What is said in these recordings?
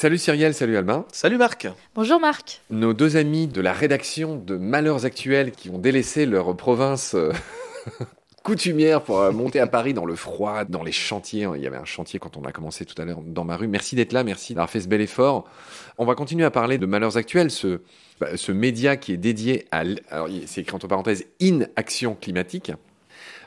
Salut Cyrielle, salut Albin. Salut Marc. Bonjour Marc. Nos deux amis de la rédaction de Malheurs Actuels qui ont délaissé leur province euh, coutumière pour euh, monter à Paris dans le froid, dans les chantiers. Il y avait un chantier quand on a commencé tout à l'heure dans ma rue. Merci d'être là, merci d'avoir fait ce bel effort. On va continuer à parler de Malheurs Actuels, ce, bah, ce média qui est dédié à... Alors, c'est écrit entre parenthèses, inaction climatique.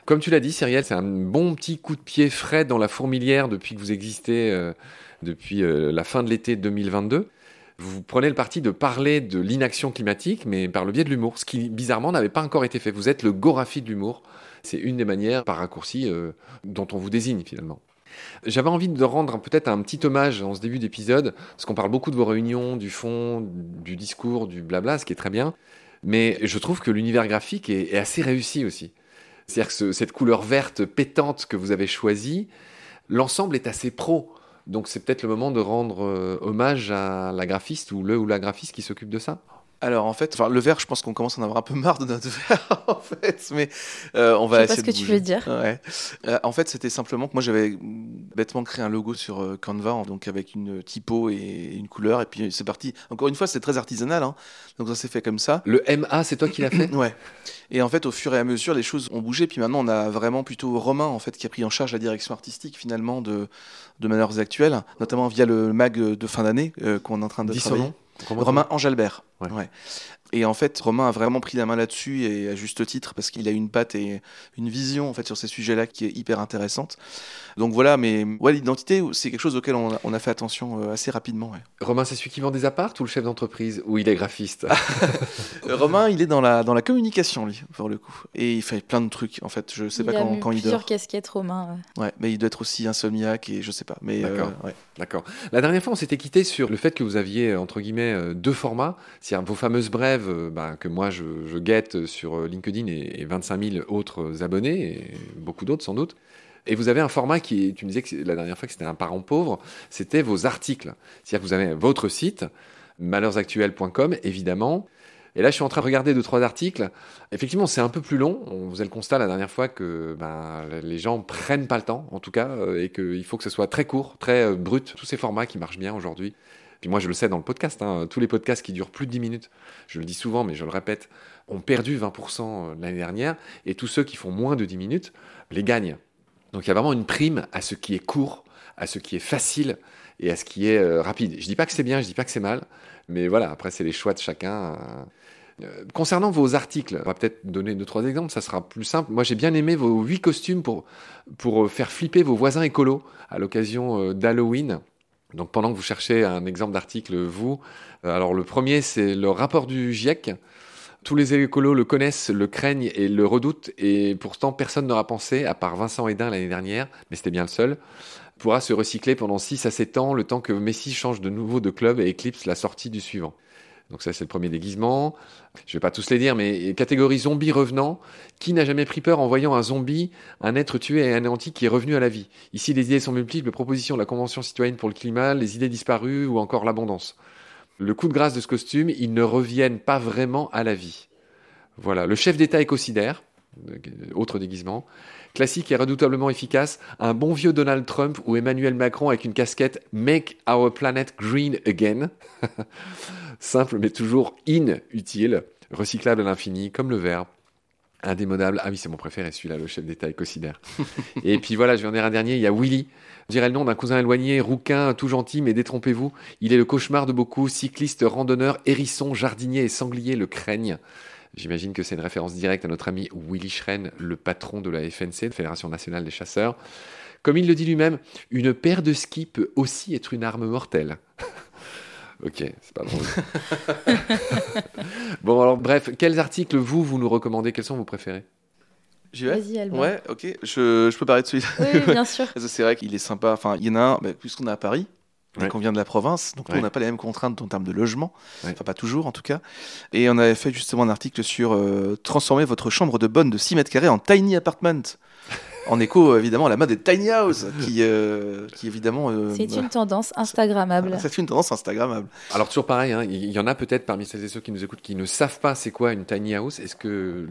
Comme tu l'as dit, Cyrielle, c'est un bon petit coup de pied frais dans la fourmilière depuis que vous existez, euh, depuis euh, la fin de l'été 2022. Vous prenez le parti de parler de l'inaction climatique, mais par le biais de l'humour, ce qui bizarrement n'avait pas encore été fait. Vous êtes le Gorafi de l'humour. C'est une des manières, par raccourci, euh, dont on vous désigne finalement. J'avais envie de rendre peut-être un petit hommage en ce début d'épisode, parce qu'on parle beaucoup de vos réunions, du fond, du discours, du blabla, ce qui est très bien. Mais je trouve que l'univers graphique est, est assez réussi aussi. C'est-à-dire que cette couleur verte pétante que vous avez choisie, l'ensemble est assez pro. Donc c'est peut-être le moment de rendre euh, hommage à la graphiste ou le ou la graphiste qui s'occupe de ça. Alors en fait, enfin le verre, je pense qu'on commence à en avoir un peu marre de notre verre en fait, mais euh, on va je sais essayer pas ce de que tu veux dire. Ouais. Euh, en fait, c'était simplement que moi j'avais bêtement créé un logo sur euh, Canva, donc avec une typo et une couleur, et puis c'est parti. Encore une fois, c'est très artisanal, hein, donc ça s'est fait comme ça. Le MA, c'est toi qui l'as fait? Ouais. Et en fait, au fur et à mesure, les choses ont bougé. Puis maintenant, on a vraiment plutôt Romain en fait qui a pris en charge la direction artistique finalement de de Actuels, notamment via le mag de fin d'année euh, qu'on est en train de Dis son travailler. nom. Romain Angelbert. Ouais. Ouais. Et en fait, Romain a vraiment pris la main là-dessus et à juste titre parce qu'il a une patte et une vision en fait sur ces sujets-là qui est hyper intéressante. Donc voilà, mais ouais, l'identité, c'est quelque chose auquel on a, on a fait attention euh, assez rapidement. ouais. Romain, c'est celui qui vend des apparts ou le chef d'entreprise Ou il est graphiste? Euh, Romain, il est dans la, dans la communication, lui, pour le coup. Et il fait plein de trucs, en fait. Je sais il pas a quand, quand il plusieurs dort. casquettes romains. Ouais, mais il doit être aussi insomniaque et je sais pas. Mais euh, D'accord. ouais. D'accord. La dernière fois, on s'était quitté sur le fait que vous aviez, entre guillemets, euh, deux formats. C'est-à-dire vos fameuses brèves euh, bah, que moi, je, guette sur euh, LinkedIn et, et 25 000 autres abonnés, et beaucoup d'autres sans doute. Et vous avez un format qui, tu me disais que la dernière fois que c'était un parent pauvre, c'était vos articles. C'est-à-dire que vous avez votre site, malheursactuels.com, évidemment. Et là, je suis en train de regarder deux, trois articles. Effectivement, c'est un peu plus long. On faisait le constat la dernière fois que ben, les gens prennent pas le temps, en tout cas, euh, et qu'il faut que ce soit très court, très euh, brut. Tous ces formats qui marchent bien aujourd'hui. Puis moi, je le sais dans le podcast, hein, tous les podcasts qui durent plus de 10 minutes, je le dis souvent, mais je le répète, ont perdu 20% l'année dernière, et tous ceux qui font moins de 10 minutes les gagnent. Donc il y a vraiment une prime à ce qui est court, à ce qui est facile et à ce qui est euh, rapide. Je dis pas que c'est bien, je dis pas que c'est mal, mais voilà, après c'est les choix de chacun. Euh, concernant vos articles, on va peut-être donner deux trois exemples, ça sera plus simple. Moi j'ai bien aimé vos huit costumes pour pour euh, faire flipper vos voisins écolos à l'occasion euh, d'Halloween. Donc pendant que vous cherchez un exemple d'article, vous, euh, alors le premier c'est le rapport du GIEC. Tous les écolos le connaissent, le craignent et le redoutent, et pourtant personne n'aura pensé, à part Vincent Hédin l'année dernière, mais c'était bien le seul, pourra se recycler pendant 6 à 7 ans, le temps que Messi change de nouveau de club et éclipse la sortie du suivant. Donc ça c'est le premier déguisement. Je vais pas tous les dire, mais catégorie zombie revenant. Qui n'a jamais pris peur en voyant un zombie, un être tué et anéanti qui est revenu à la vie? Ici les idées sont multiples, propositions de la Convention citoyenne pour le climat, les idées disparues ou encore l'abondance. Le coup de grâce de ce costume, ils ne reviennent pas vraiment à la vie. Voilà, le chef d'État écocidaire, autre déguisement, classique et redoutablement efficace, un bon vieux Donald Trump ou Emmanuel Macron avec une casquette Make Our Planet Green Again. Simple mais toujours inutile, recyclable à l'infini, comme le verre. Indémodable. Ah oui, c'est mon préféré, celui-là, le chef d'État écocidaire. et puis voilà, je vais en dire un dernier, il y a Willy. On dirait le nom d'un cousin éloigné, rouquin, tout gentil, mais détrompez-vous. Il est le cauchemar de beaucoup, cycliste, randonneur, hérisson, jardinier et sanglier le craignent. J'imagine que c'est une référence directe à notre ami Willy Schren, le patron de la FNC, la Fédération Nationale des Chasseurs. Comme il le dit lui-même, une paire de skis peut aussi être une arme mortelle. ok, c'est pas drôle. bon, alors bref, quels articles vous, vous nous recommandez? Quels sont vos préférés? J'y vais Vas-y, Albin. Ouais, ok. Je, je peux parler de celui-là? Oui, bien sûr. C'est vrai qu'il est sympa. Enfin, il y en a un, bah, puisqu'on est à Paris, Ouais. qu'on vient de la province, donc nous, Ouais. on n'a pas les mêmes contraintes en termes de logement. Ouais. Enfin, pas toujours en tout cas. Et on avait fait justement un article sur euh, transformer votre chambre de bonne de 6 mètres carrés en tiny apartment. En écho, évidemment, à la mode des tiny house, qui, euh, qui évidemment. euh, C'est une tendance Instagrammable. c'est une tendance Instagrammable. Alors toujours pareil, hein, il y en a peut-être parmi celles et ceux qui nous écoutent qui ne savent pas c'est quoi une tiny house. Est-ce que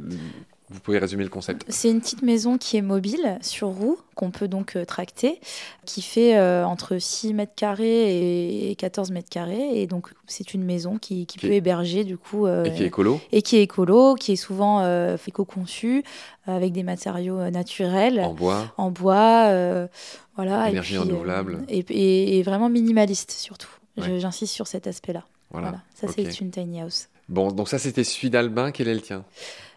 Vous pouvez résumer le concept C'est une petite maison qui est mobile sur roue, qu'on peut donc euh, tracter, qui fait euh, entre 6 mètres carrés et 14 mètres carrés. Et donc, c'est une maison qui, qui Qui peut est- héberger, du coup. euh, Et qui est écolo et qui est écolo, qui est souvent euh, éco-conçu, avec des matériaux naturels, en bois. en bois, voilà. et Énergie puis, renouvelable. et, et- et vraiment minimaliste, surtout. Ouais. J'insiste sur cet aspect-là. Voilà. Voilà. Ça, Ok. c'est une tiny house. Bon, donc ça c'était celui d'Albin. Quel est le tien?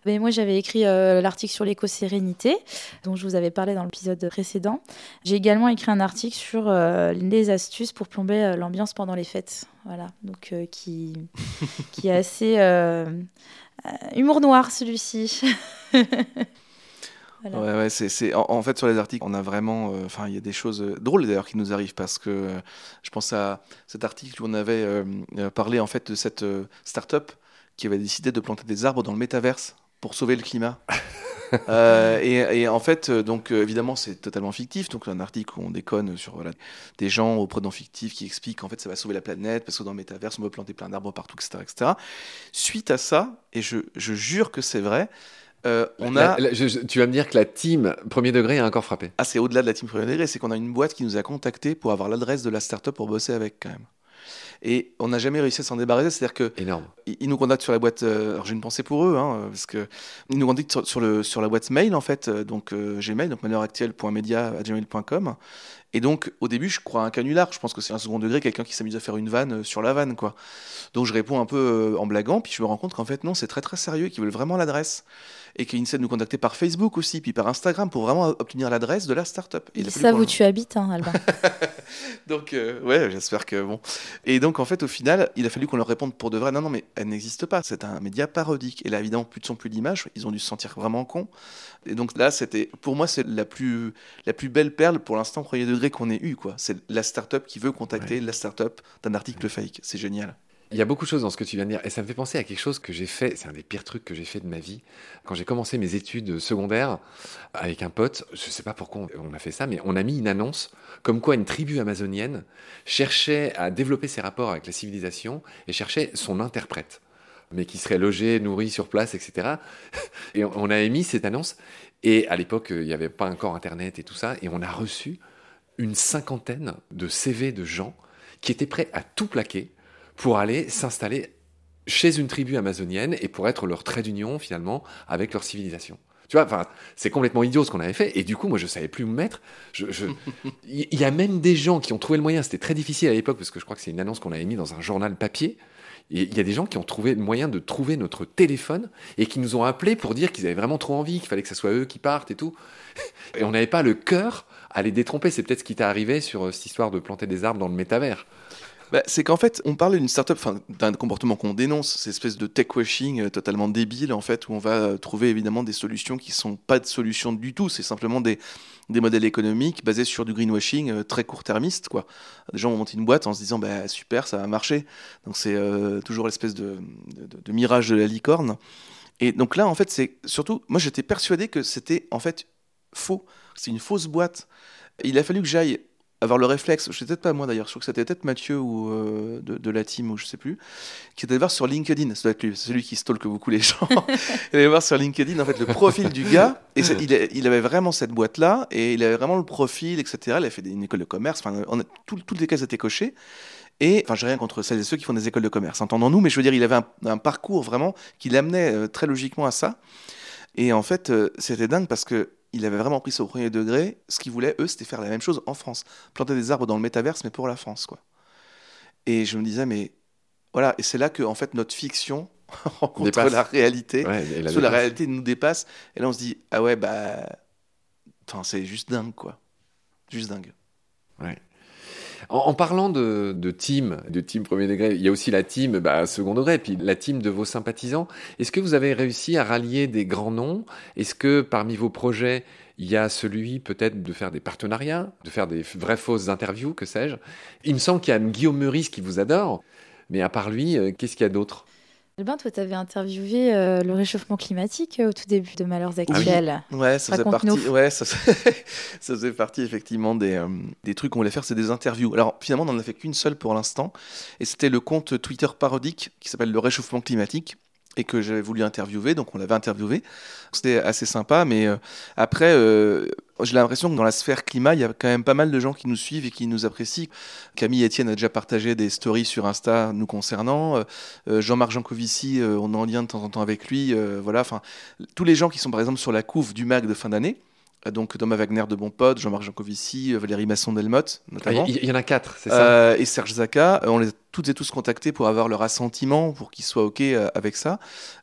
Moi, j'avais écrit euh, l'article sur l'éco-sérénité, dont je vous avais parlé dans l'épisode précédent. J'ai également écrit un article sur euh, les astuces pour plomber euh, l'ambiance pendant les fêtes. Voilà, donc qui, qui est assez humour noir, celui-ci. Voilà. Ouais, ouais, c'est, c'est- en, en fait, sur les articles, on a vraiment. euh, Enfin, il y a des choses euh, drôles d'ailleurs qui nous arrivent parce que euh, je pense à cet article où on avait parlé en fait de cette start-up qui avait décidé de planter des arbres dans le métaverse pour sauver le climat. Euh, et, et en fait, euh, donc euh, évidemment, c'est totalement fictif. Donc, un article où on déconne sur voilà, des gens au pronom fictif qui expliquent qu'en fait, ça va sauver la planète parce que dans le métaverse, on peut planter plein d'arbres partout, etc. etc. Suite à ça, et je, je jure que c'est vrai, euh, on La- a. la- je- je- tu vas me dire que la team premier degré a encore frappé. Ah, c'est au-delà de la team premier degré, c'est qu'on a une boîte qui nous a contacté pour avoir l'adresse de la startup pour bosser avec quand même. Et on n'a jamais réussi à s'en débarrasser, c'est-à-dire que Énorme. ils nous contactent sur la boîte. euh, alors j'ai une pensée pour eux, hein, parce que ils nous contactent sur, sur le sur la boîte mail en fait, euh, donc euh, Gmail, donc malheuractuel.media@gmail.com. Et donc au début, je crois à un canular. Je pense que c'est un second degré, quelqu'un qui s'amuse à faire une vanne euh, sur la vanne, quoi. Donc je réponds un peu euh, en blaguant, puis je me rends compte qu'en fait non, c'est très très sérieux, qu'ils veulent vraiment l'adresse et qu'ils essaient de nous contacter par Facebook aussi, puis par Instagram pour vraiment obtenir l'adresse de la startup. Et il a Ils fallu savent qu'on- où tu habites, hein, Albin. donc, euh, ouais, j'espère que bon. Et donc, en fait, au final, il a fallu qu'on leur réponde pour de vrai. Non, non, mais elle n'existe pas. C'est un média parodique. Et là, évidemment, plus de son, plus d'image. Ils ont dû se sentir vraiment cons. Et donc là, c'était, pour moi, c'est la plus, la plus belle perle pour l'instant premier degré qu'on ait eu, quoi. C'est la startup qui veut contacter la startup d'un article fake. C'est génial. Il y a beaucoup de choses dans ce que tu viens de dire et ça me fait penser à quelque chose que j'ai fait, c'est un des pires trucs que j'ai fait de ma vie. Quand j'ai commencé mes études secondaires avec un pote, je sais pas pourquoi on a fait ça, mais on a mis une annonce comme quoi une tribu amazonienne cherchait à développer ses rapports avec la civilisation et cherchait son interprète, mais qui serait logé, nourri sur place, etc. Et on on a émis cette annonce et à l'époque il n'y avait pas encore Internet et tout ça et on a reçu une cinquantaine de CV de gens qui étaient prêts à tout plaquer pour aller s'installer chez une tribu amazonienne et pour être leur trait d'union finalement avec leur civilisation. Tu vois, enfin, c'est complètement idiot ce qu'on avait fait. Et du coup, moi, je savais plus où me mettre. Je, je- Il y a même des gens qui ont trouvé le moyen. C'était très difficile à l'époque parce que je crois que c'est une annonce qu'on avait mis dans un journal papier. Et il y a des gens qui ont trouvé le moyen de trouver notre téléphone et qui nous ont appelés pour dire qu'ils avaient vraiment trop envie, qu'il fallait que ce soit eux qui partent et tout. Et on n'avait pas le cœur à les détromper. C'est peut-être ce qui t'est arrivé sur euh, cette histoire de planter des arbres dans le métavers. Bah, c'est qu'en fait, on parle d'une startup, d'un comportement qu'on dénonce, cette espèce de tech washing euh, totalement débile, en fait, où on va euh, trouver évidemment des solutions qui sont pas de solutions du tout. C'est simplement des, des modèles économiques basés sur du greenwashing très court-termiste, quoi. Des gens vont monter une boîte en se disant, bah, super, ça va marcher. Donc c'est toujours l'espèce de, de- de mirage de la licorne. Et donc là, en fait, c'est surtout, moi, j'étais persuadé que c'était en fait faux. C'est une fausse boîte. Il a fallu que j'aille avoir le réflexe, je sais peut-être pas moi d'ailleurs, je crois que c'était peut-être Mathieu ou euh, de, de la team ou je sais plus, qui était voir sur LinkedIn, ça doit être lui, c'est celui qui stalke beaucoup les gens. il allait voir sur LinkedIn en fait le profil du gars, et il, a- il avait vraiment cette boîte là, et il avait vraiment le profil, etc. Il a fait une école de commerce, enfin, tout- toutes les cases étaient cochées. Et enfin, j'ai rien contre celles et ceux qui font des écoles de commerce, entendons-nous, mais je veux dire, il avait un, un parcours vraiment qui l'amenait euh, très logiquement à ça. Et en fait, euh, c'était dingue parce que il avait vraiment pris ça au premier degré. Ce qu'ils voulaient, eux, c'était faire la même chose en France. Planter des arbres dans le métaverse, mais pour la France, quoi. Et je me disais, mais voilà, et c'est là que, en fait, notre fiction rencontre Dépasse. la réalité. Ouais, la la réalité nous dépasse. Et là, on se dit, ah ouais, bah. Enfin, c'est juste dingue, quoi. Juste dingue. En, parlant de, de team, de team premier degré, il y a aussi la team bah, second degré, puis la team de vos sympathisants. Est-ce que vous avez réussi à rallier des grands noms? Est-ce que parmi vos projets, il y a celui peut-être de faire des partenariats, de faire des vraies fausses interviews, que sais-je? Il me semble qu'il y a Guillaume Meurice qui vous adore, mais à part lui, euh, qu'est-ce qu'il y a d'autre? Albin, toi, tu avais interviewé euh, le réchauffement climatique euh, au tout début de Malheurs Actuels. Ouais, ça faisait partie. Ouais, ça, ça faisait partie effectivement des, euh, des trucs qu'on voulait faire, c'est des interviews. Alors finalement, on n'en a fait qu'une seule pour l'instant, et c'était le compte Twitter parodique qui s'appelle le réchauffement climatique. Et que j'avais voulu interviewer, donc on l'avait interviewé. C'était assez sympa, mais euh, après, euh, j'ai l'impression que dans la sphère climat, il y a quand même pas mal de gens qui nous suivent et qui nous apprécient. Camille Etienne a déjà partagé des stories sur Insta nous concernant. Euh, Jean-Marc Jancovici, on est en lien de temps en temps avec lui. voilà, enfin, tous les gens qui sont par exemple sur la couve du MAG de fin d'année, donc Thomas Wagner de Bon Pote, Jean-Marc Jancovici, Valérie Masson-Delmotte, notamment. Il y, en a quatre, c'est ça Et Serge Zaka. On les a toutes et tous contactés pour avoir leur assentiment, pour qu'ils soient OK avec ça.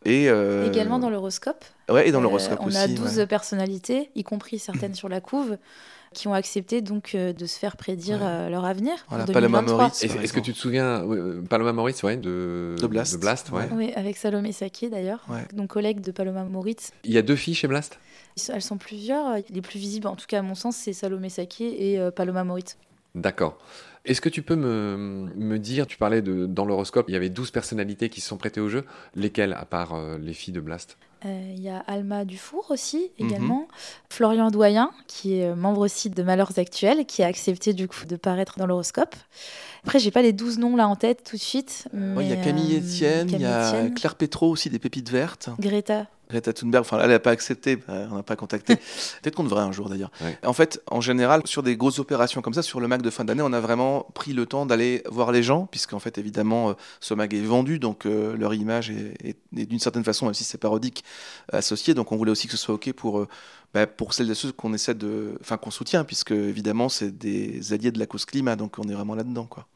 Et, Également dans l'horoscope Ouais, et dans l'horoscope euh, aussi. On a 12 personnalités, y compris certaines sur la couve, qui ont accepté donc euh, de se faire prédire euh, leur avenir. Voilà, Paloma Moritz. Est-ce que tu te souviens, Paloma Moritz, ouais, de, de Blast, de Blast ouais. Oui, avec Salomé Saké d'ailleurs, donc collègue de Paloma Moritz. Il y a deux filles chez Blast? Elles sont plusieurs. Les plus visibles, en tout cas à mon sens, c'est Salomé Saké et Paloma Moritz. D'accord. Est-ce que tu peux me, me, dire, tu parlais de dans l'horoscope, il y avait 12 personnalités qui se sont prêtées au jeu, lesquelles à part les filles de Blast? Euh, il y a Alma Dufour aussi, mhm. également. Florian Doyen, qui est membre aussi de Malheurs Actuels, qui a accepté du coup de paraître dans l'horoscope. Après, j'ai pas les 12 noms là en tête tout de suite. Il y a Camille euh, Etienne, il y a Claire Petro aussi, des pépites vertes. Greta. Greta Thunberg, enfin, elle n'a pas accepté, euh, on n'a pas contacté. Peut-être qu'on devrait un jour d'ailleurs. En fait, en général, sur des grosses opérations comme ça, sur le Mac de fin d'année, on a vraiment pris le temps d'aller voir les gens, puisqu'en fait, évidemment, euh, ce Mac est vendu, donc leur image est, d'une certaine façon, même si c'est parodique, associée. Donc on voulait aussi que ce soit OK pour, bah, pour celles et ceux qu'on essaie de. Enfin, qu'on soutient, puisque évidemment, c'est des alliés de la cause climat, donc on est vraiment là-dedans, quoi.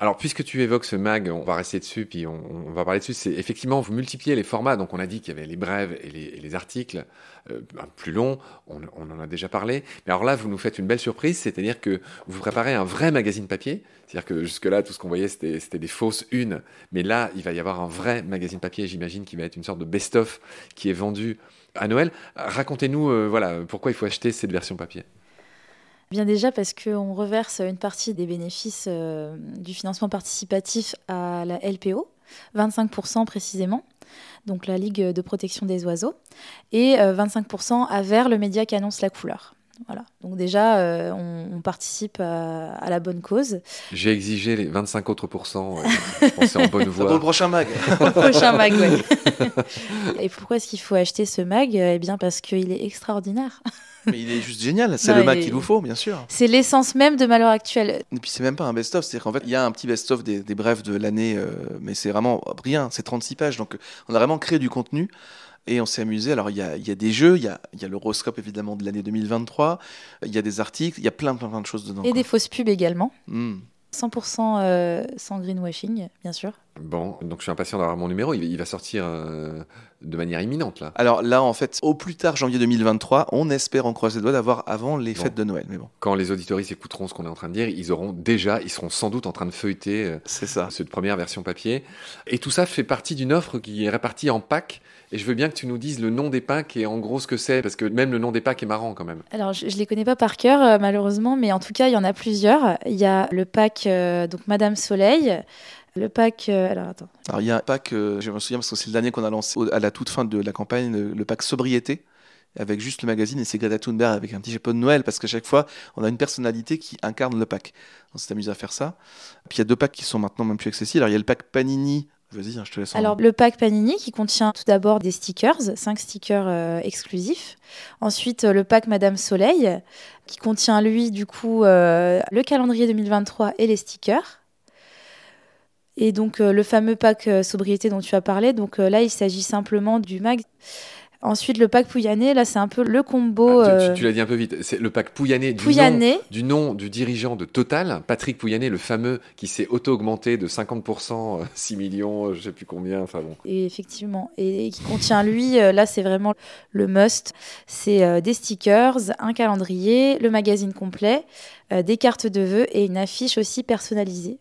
Alors, puisque tu évoques ce mag, on va rester dessus, puis on, va parler dessus. C'est effectivement, vous multipliez les formats. Donc, on a dit qu'il y avait les brèves et les, articles euh, plus longs. On, en a déjà parlé. Mais alors là, vous nous faites une belle surprise, c'est-à-dire que vous préparez un vrai magazine papier. C'est-à-dire que jusque-là, tout ce qu'on voyait, c'était des fausses unes. Mais là, il va y avoir un vrai magazine papier, j'imagine, qui va être une sorte de best-of qui est vendu à Noël. Racontez-nous, euh, voilà, pourquoi il faut acheter cette version papier. Bien déjà parce qu'on reverse une partie des bénéfices euh, du financement participatif à la LPO, 25% précisément, donc la Ligue de protection des oiseaux, et 25% à vers le média qui annonce la couleur. Voilà. Donc déjà, euh, on, participe à, la bonne cause. J'ai exigé les 25 autres pourcents. je pense en bonne voie. Pour le prochain mag. Au prochain mag, oui. Et pourquoi est-ce qu'il faut acheter ce mag? Eh bien parce qu'il est extraordinaire. Mais il est juste génial, c'est le Mac qu'il vous faut, bien sûr. C'est l'essence même de Malheur Actuel. Et puis c'est même pas un best-of, c'est qu'en fait, il y a un petit best-of des, brefs de l'année, euh, mais c'est vraiment rien, c'est 36 pages. Donc on a vraiment créé du contenu et on s'est amusé. Alors il y a, y a, des jeux, il y a, y a l'horoscope évidemment de l'année 2023, il y a des articles, il y a plein, plein, plein de choses dedans. Et des fausses pubs également. 100% euh, sans greenwashing, bien sûr. Bon, donc je suis impatient d'avoir mon numéro. Il, va sortir euh, de manière imminente là. Alors là, en fait, au plus tard janvier 2023, on espère en croise les doigts d'avoir avant les fêtes de Noël. Mais bon. Quand les auditoristes écouteront ce qu'on est en train de dire, ils auront déjà, ils seront sans doute en train de feuilleter. Euh, C'est ça. Cette première version papier. Et tout ça fait partie d'une offre qui est répartie en packs. Et je veux bien que tu nous dises le nom des packs et en gros ce que c'est, parce que même le nom des packs est marrant quand même. Alors je, ne les connais pas par cœur euh, malheureusement, mais en tout cas il y en a plusieurs. Il y a le pack donc Madame Soleil. Le pack. Euh, alors attends. Alors il y a un pack, euh, je me souviens parce que c'est le dernier qu'on a lancé à la toute fin de la campagne, le, pack sobriété avec juste le magazine et c'est Greta Thunberg avec un petit chapeau de Noël parce qu'à chaque fois on a une personnalité qui incarne le pack. On s'est amusé à faire ça. Puis il y a deux packs qui sont maintenant même plus accessibles. Alors il y a le pack Panini. Vas-y, hein, je te laisse. Alors le pack Panini qui contient tout d'abord des stickers, cinq stickers euh, exclusifs. Ensuite le pack Madame Soleil qui contient lui du coup le calendrier 2023 et les stickers. Et donc euh, le fameux pack euh, sobriété dont tu as parlé, donc euh, là il s'agit simplement du mag. Ensuite, le pack Pouyanné, là, c'est un peu le combo. Ah, tu, l'as dit un peu vite. C'est le pack Pouyanné du, Nom, du nom du dirigeant de Total, Patrick Pouyanné, le fameux qui s'est auto-augmenté de 50%, 6 millions, je sais plus combien. Enfin bon. Et effectivement. Et, qui contient, lui, là, c'est vraiment le must. C'est des stickers, un calendrier, le magazine complet, des cartes de vœux et une affiche aussi personnalisée.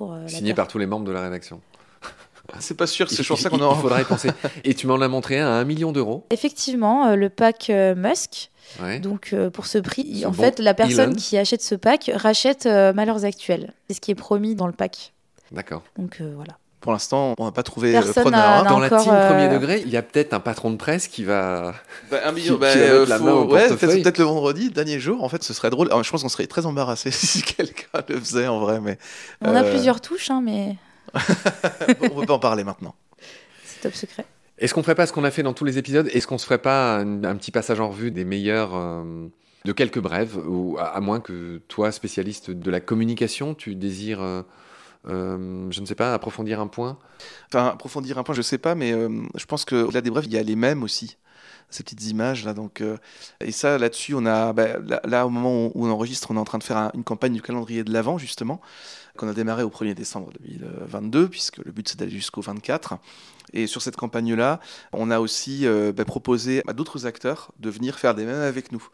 Euh, Signé par tous les membres de la rédaction. C'est pas sûr, c'est toujours ça qu'on aura. Il faudra y penser. Et tu m'en as montré un à 1 million d'euros. Effectivement, euh, le pack euh, Musk. Donc pour ce prix, en fait, la personne qui achète ce pack rachète Malheurs Actuels. C'est ce qui est promis dans le pack. D'accord. Donc voilà. Pour l'instant, on n'a pas trouvé Personne preneur. Hein. Dans la team premier degré, il y a peut-être un patron de presse qui va. Bah, un million, bah, ouais, peut-être le vendredi, dernier jour. En fait, ce serait drôle. je pense qu'on serait très embarrassé si quelqu'un le faisait en vrai. Mais, on a plusieurs touches, hein, mais. on ne peut pas en parler maintenant. C'est top secret. Est-ce qu'on ferait pas ce qu'on a fait dans tous les épisodes? Est-ce qu'on se ferait pas un, un petit passage en revue des meilleurs euh, de quelques brèves? Ou à, à moins que toi, spécialiste de la communication, tu désires, euh, euh, je ne sais pas, approfondir un point? Enfin, approfondir un point, je sais pas, mais euh, je pense que là des brèves, il y a les mêmes aussi. Ces petites images là, donc euh, et ça là-dessus, on a bah, là, là, au moment où, où on enregistre, on est en train de faire un- une campagne du calendrier de l'avant justement qu'on a démarré au 1er décembre 2022, puisque le but c'est d'aller jusqu'au 24. Et sur cette campagne-là, on a aussi euh, bah, proposé à d'autres acteurs de venir faire des mèmes avec nous.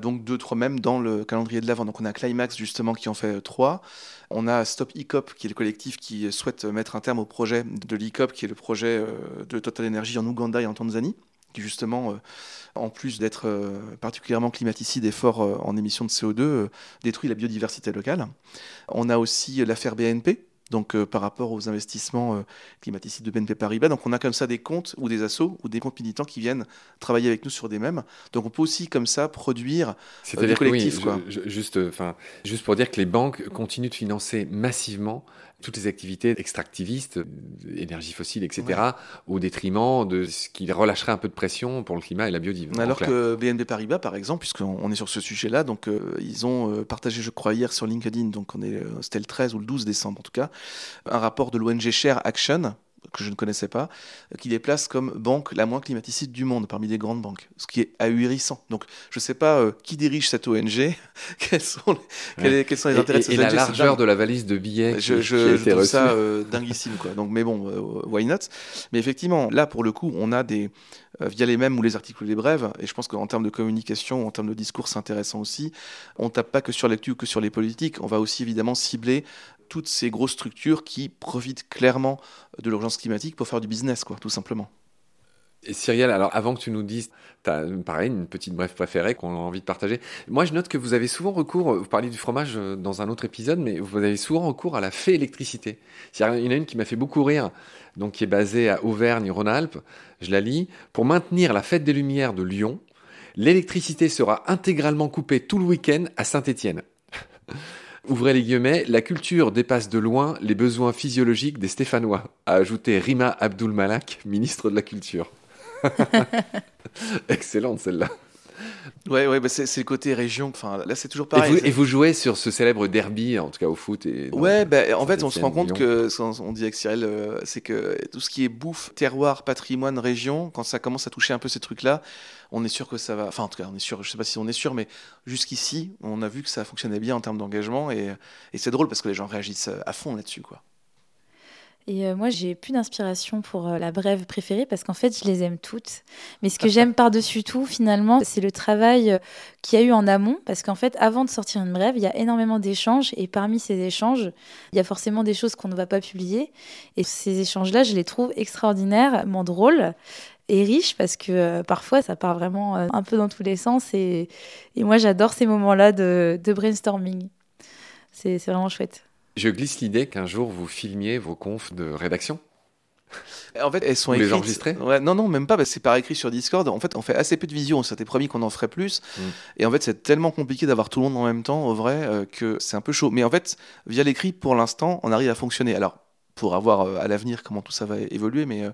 Donc deux, trois mèmes dans le calendrier de l'avant. Donc on a Climax justement qui en fait euh, trois. On a Stop ECOP qui est le collectif qui souhaite mettre un terme au projet de l'ECOP qui est le projet euh, de Total Energy en Ouganda et en Tanzanie qui justement, euh, en plus d'être euh, particulièrement climaticide et fort euh, en émissions de CO2, euh, détruit la biodiversité locale. On a aussi l'affaire BNP, donc par rapport aux investissements climaticides de BNP Paribas. Donc on a comme ça des comptes ou des assos ou des comptes militants qui viennent travailler avec nous sur des mêmes. Donc on peut aussi comme ça produire C'est-à-dire que oui, je- quoi. je- juste pour dire que les banques continuent de financer massivement toutes les activités extractivistes, euh, énergie fossile, etc., au détriment de ce qui relâcherait un peu de pression pour le climat et la biodiversité. Alors que BNP Paribas, par exemple, puisqu'on on est sur ce sujet-là, donc euh, ils ont euh, partagé, je crois, hier sur LinkedIn, donc on est, c'était le 13 ou le 12 décembre en tout cas, un rapport de l'ONG Share Action que je ne connaissais pas, qui les place comme banque la moins climaticide du monde parmi les grandes banques, ce qui est ahurissant. Donc je ne sais pas euh, qui dirige cette ONG, quels sont les, Ouais. quels sont les et, intérêts de et- cette et la ONG, c'est largeur de la valise de billets qui, Je, qui je- a je été trouve ça euh, dinguissime, quoi. Donc, mais bon, euh, why not? Mais effectivement, là, pour le coup, on a des euh, via les mêmes ou les articles ou les brèves, et je pense qu'en termes de communication, en termes de discours, c'est intéressant aussi. On tape pas que sur l'actu ou que sur les politiques. On va aussi évidemment cibler toutes ces grosses structures qui profitent clairement de l'urgence climatique pour faire du business, quoi, tout simplement. Et Cyrielle, alors avant que tu nous dises, tu as pareil une petite brève préférée qu'on a envie de partager. Moi, je note que vous avez souvent recours, vous parliez du fromage euh, dans un autre épisode, mais vous avez souvent recours à la fée électricité. Il y en a une qui m'a fait beaucoup rire, donc qui est basée à Auvergne-Rhône-Alpes. Je la lis. Pour maintenir la fête des Lumières de Lyon, l'électricité sera intégralement coupée tout le week-end à Saint-Étienne. Ouvrez les guillemets, la culture dépasse de loin les besoins physiologiques des Stéphanois, a ajouté Rima Abdul Malak, ministre de la Culture. Excellente celle-là. Ouais, ouais, bah c'est le côté région. Enfin, là, c'est toujours Et pareil. vous, et vous jouez sur ce célèbre derby, en tout cas au foot. Et Ouais, bah, en fait, on se rend compte que, ce qu'on- on dit avec Cyril, euh, c'est que tout ce qui est bouffe, terroir, patrimoine, région, quand ça commence à toucher un peu ces trucs-là, on est sûr que ça va. Enfin, en tout cas, on est sûr, je sais pas si on est sûr, mais jusqu'ici, on a vu que ça fonctionnait bien en termes d'engagement et, et c'est drôle parce que les gens réagissent à fond là-dessus, quoi. Et euh, moi, j'ai plus d'inspiration pour euh, la brève préférée parce qu'en fait, je les aime toutes. Mais ce que j'aime par-dessus tout, finalement, c'est le travail euh, qu'il y a eu en amont. Parce qu'en fait, avant de sortir une brève, il y a énormément d'échanges. Et parmi ces échanges, il y a forcément des choses qu'on ne va pas publier. Et ces échanges-là, je les trouve extraordinairement drôles et riches parce que euh, parfois, ça part vraiment euh, un peu dans tous les sens. Et, et moi, j'adore ces moments-là de, de brainstorming. C'est vraiment chouette. Je glisse l'idée qu'un jour vous filmiez vos confs de rédaction. En fait, elles sont Vous les écrites. enregistrez? Ouais, Non, non, même pas. bah, c'est par écrit sur Discord. En fait, on fait assez peu de visio. On s'était promis qu'on en ferait plus. Mm. Et en fait, c'est tellement compliqué d'avoir tout le monde en même temps, au vrai, euh, que c'est un peu chaud. Mais en fait, via l'écrit, pour l'instant, on arrive à fonctionner. Alors, pour avoir euh, à l'avenir comment tout ça va évoluer, mais euh,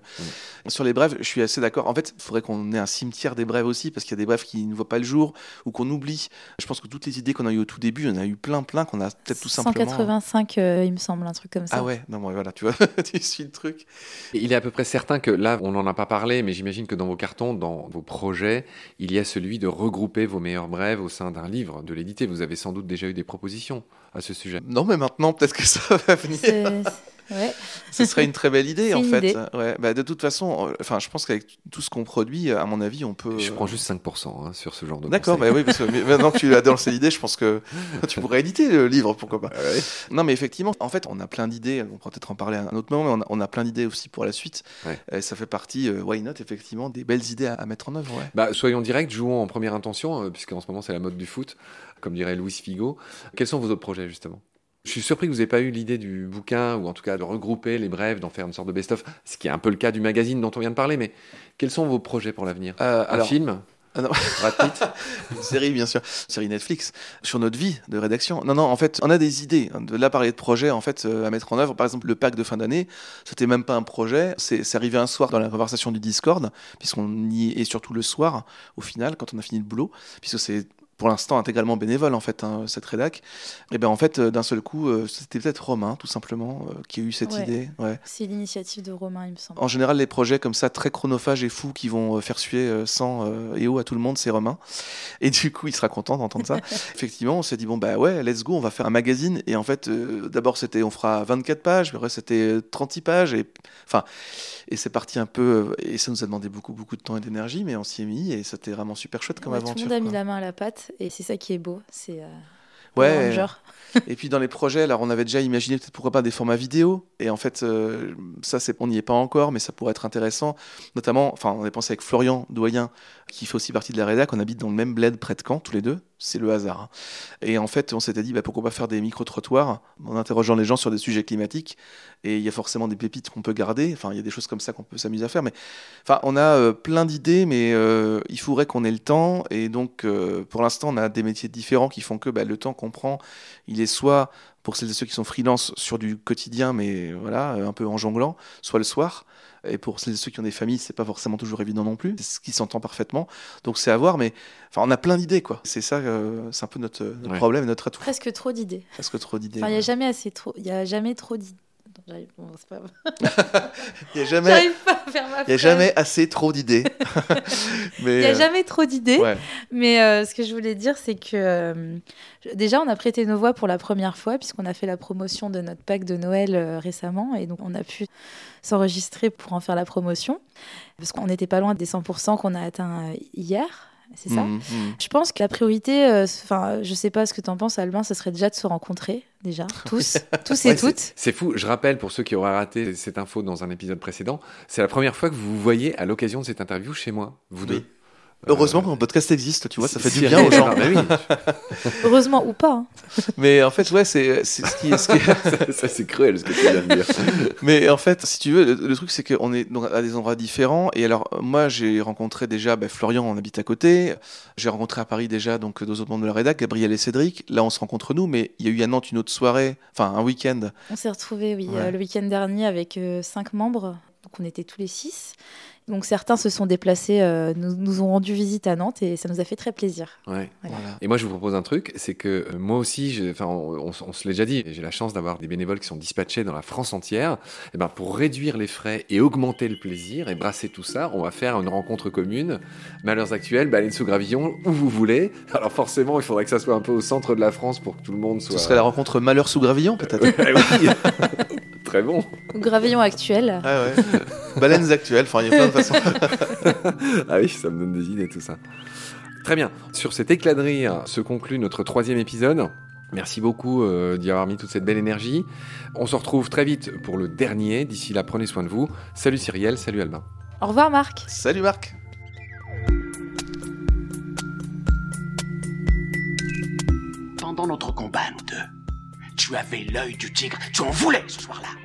sur les brèves, je suis assez d'accord. En fait, il faudrait qu'on ait un cimetière des brèves aussi, parce qu'il y a des brèves qui ne voient pas le jour ou qu'on oublie. Je pense que toutes les idées qu'on a eues au tout début, on a eu plein, plein qu'on a peut-être tout simplement. 185, euh, il me semble, un truc comme ça. Ah ouais, non, bon, voilà, tu vois, tu suis le truc. Il est à peu près certain que là, on n'en a pas parlé, mais j'imagine que dans vos cartons, dans vos projets, il y a celui de regrouper vos meilleures brèves au sein d'un livre, de l'éditer. Vous avez sans doute déjà eu des propositions à ce sujet. Non, mais maintenant, peut-être que ça va venir. Ouais. Ce serait une très belle idée, en une fait. idée. Ouais, bah, de toute façon, euh, enfin, je pense qu'avec tout ce qu'on produit, à mon avis, on peut. Je prends juste 5% hein, sur ce genre de D'accord, bah oui, parce que maintenant que tu as lancé l'idée, je pense que tu pourrais éditer le livre, pourquoi pas. Ouais. Non, mais effectivement, en fait, on a plein d'idées. On pourra peut-être en parler à un autre moment, mais on a, on a plein d'idées aussi pour la suite. Ouais. Et ça fait partie, euh, why not, effectivement, des belles idées à, à mettre en œuvre. Ouais. Bah, soyons directs, jouons en première intention, euh, puisqu'en ce moment c'est la mode du foot, comme dirait Louis Figo. Quels sont vos autres projets justement? Je suis surpris que vous n'ayez pas eu l'idée du bouquin, ou en tout cas de regrouper les brèves, d'en faire une sorte de best-of, ce qui est un peu le cas du magazine dont on vient de parler, mais quels sont vos projets pour l'avenir? Euh, Un alors, film? Ah non. Une série, bien sûr. Une série Netflix sur notre vie de rédaction. Non, non, en fait, on a des idées. De là, parler de projets en fait, euh, à mettre en œuvre. Par exemple, le pack de fin d'année, c'était même pas un projet. C'est c'est arrivé un soir dans la conversation du Discord, puisqu'on y est surtout le soir, au final, quand on a fini le boulot, puisque c'est pour l'instant intégralement bénévole en fait hein, cette rédac et ben en fait euh, d'un seul coup euh, c'était peut-être Romain tout simplement euh, qui a eu cette Ouais. idée ouais C'est l'initiative de Romain, il me semble. en général, les projets comme ça, très chronophages et fous, qui vont faire suer sang et eau à tout le monde, c'est Romain. Et du coup, il sera content d'entendre ça. Effectivement, on s'est dit, bon, bah ouais, let's go, on va faire un magazine. Et en fait, euh, d'abord, c'était, on fera 24 pages, puis après, c'était euh, 36 pages. Et enfin, et c'est parti un peu, et ça nous a demandé beaucoup, beaucoup de temps et d'énergie, mais on s'y est mis, et c'était vraiment super chouette comme Ouais, tout le aventure. monde a mis quoi. la main à la pâte et c'est ça qui est beau. C'est euh, Ouais. Ranger. Et puis dans les projets, alors on avait déjà imaginé peut-être pourquoi pas des formats vidéo. Et en fait, euh, ça, c'est, on n'y est pas encore, mais ça pourrait être intéressant. Notamment, enfin, on a pensé avec Florian Doyen, qui fait aussi partie de la rédac. On habite dans le même bled près de Caen, tous les deux. C'est le hasard. hein. Et en fait, on s'était dit, bah, pourquoi pas faire des micro-trottoirs en interrogeant les gens sur des sujets climatiques. Et il y a forcément des pépites qu'on peut garder. Enfin, il y a des choses comme ça qu'on peut s'amuser à faire. Mais enfin, on a euh, plein d'idées, mais euh, il faudrait qu'on ait le temps. Et donc, euh, pour l'instant, on a des métiers différents qui font que bah, le temps qu'on prend, il est soit pour celles et ceux qui sont freelance sur du quotidien, mais voilà, un peu en jonglant, soit le soir. Et pour ceux qui ont des familles, c'est pas forcément toujours évident non plus. C'est ce qui s'entend parfaitement. Donc c'est à voir, mais enfin, on a plein d'idées, quoi. C'est ça, euh, c'est un peu notre, notre Ouais. problème et notre atout. Presque trop d'idées. Presque trop d'idées. Enfin, il n'y a ouais. jamais assez trop. Y a jamais trop d'idées. J'arrive- bon, pas. Il y a jamais, J'arrive pas à faire ma il y a jamais assez trop d'idées. Il n'y a euh, jamais trop d'idées. ouais. Mais euh, ce que je voulais dire, c'est que euh, déjà, on a prêté nos voix pour la première fois, puisqu'on a fait la promotion de notre pack de Noël euh, récemment. Et donc, on a pu s'enregistrer pour en faire la promotion. Parce qu'on n'était pas loin des 100% qu'on a atteint hier. C'est ça Mhm, mhm. Je pense que la priorité, euh, enfin, je sais pas ce que tu en penses, Albin, ce serait déjà de se rencontrer, déjà, tous, tous et Ouais, toutes. C'est fou. Je rappelle pour ceux qui auraient raté cette info dans un épisode précédent, c'est la première fois que vous vous voyez à l'occasion de cette interview chez moi, vous Oui. deux. Heureusement Euh, que mon podcast existe, tu vois, ça fait du bien aux gens. là. Bah oui. Heureusement ou pas. hein. Mais en fait, ouais, c'est c'est ce qui, ce qui- ça, ça, c'est cruel ce que tu viens de dire. Mais en fait, si tu veux, le, le truc c'est qu'on est donc à des endroits différents. Et alors, moi, j'ai rencontré déjà bah, Florian, on habite à côté. J'ai rencontré à Paris déjà donc deux autres membres de la rédac, Gabriel et Cédric. Là, on se rencontre nous, mais il y a eu à Nantes une autre soirée, enfin un week-end. On s'est retrouvés, oui, Ouais. euh, le week-end dernier avec euh, cinq membres. Donc, on était tous les six. Donc, certains se sont déplacés, euh, nous, nous ont rendu visite à Nantes et ça nous a fait très plaisir. Ouais. Voilà. Et moi, je vous propose un truc, c'est que euh, moi aussi, enfin, on, on s- on se l'a déjà dit, j'ai la chance d'avoir des bénévoles qui sont dispatchés dans la France entière. Et ben, pour réduire les frais et augmenter le plaisir et brasser tout ça, on va faire une rencontre commune. Malheurs actuels, baleine sous gravillon, où vous voulez. Alors forcément, il faudrait que ça soit un peu au centre de la France pour que tout le monde soit. Ce serait la rencontre Malheur sous Gravillon, peut-être. Très bon. Au gravillon actuel. ah ouais. Baleines actuelles, enfin, il y a plein de façons. Ah oui, ça me donne des idées tout ça. Très bien. Sur cet éclat de rire se conclut notre troisième épisode. Merci beaucoup euh, d'y avoir mis toute cette belle énergie. On se retrouve très vite pour le dernier. D'ici là, prenez soin de vous. Salut Cyrielle, salut Albin. Au revoir, Marc. Salut Marc. Pendant notre combat, nous deux, tu avais l'œil du tigre, tu en voulais ce soir-là.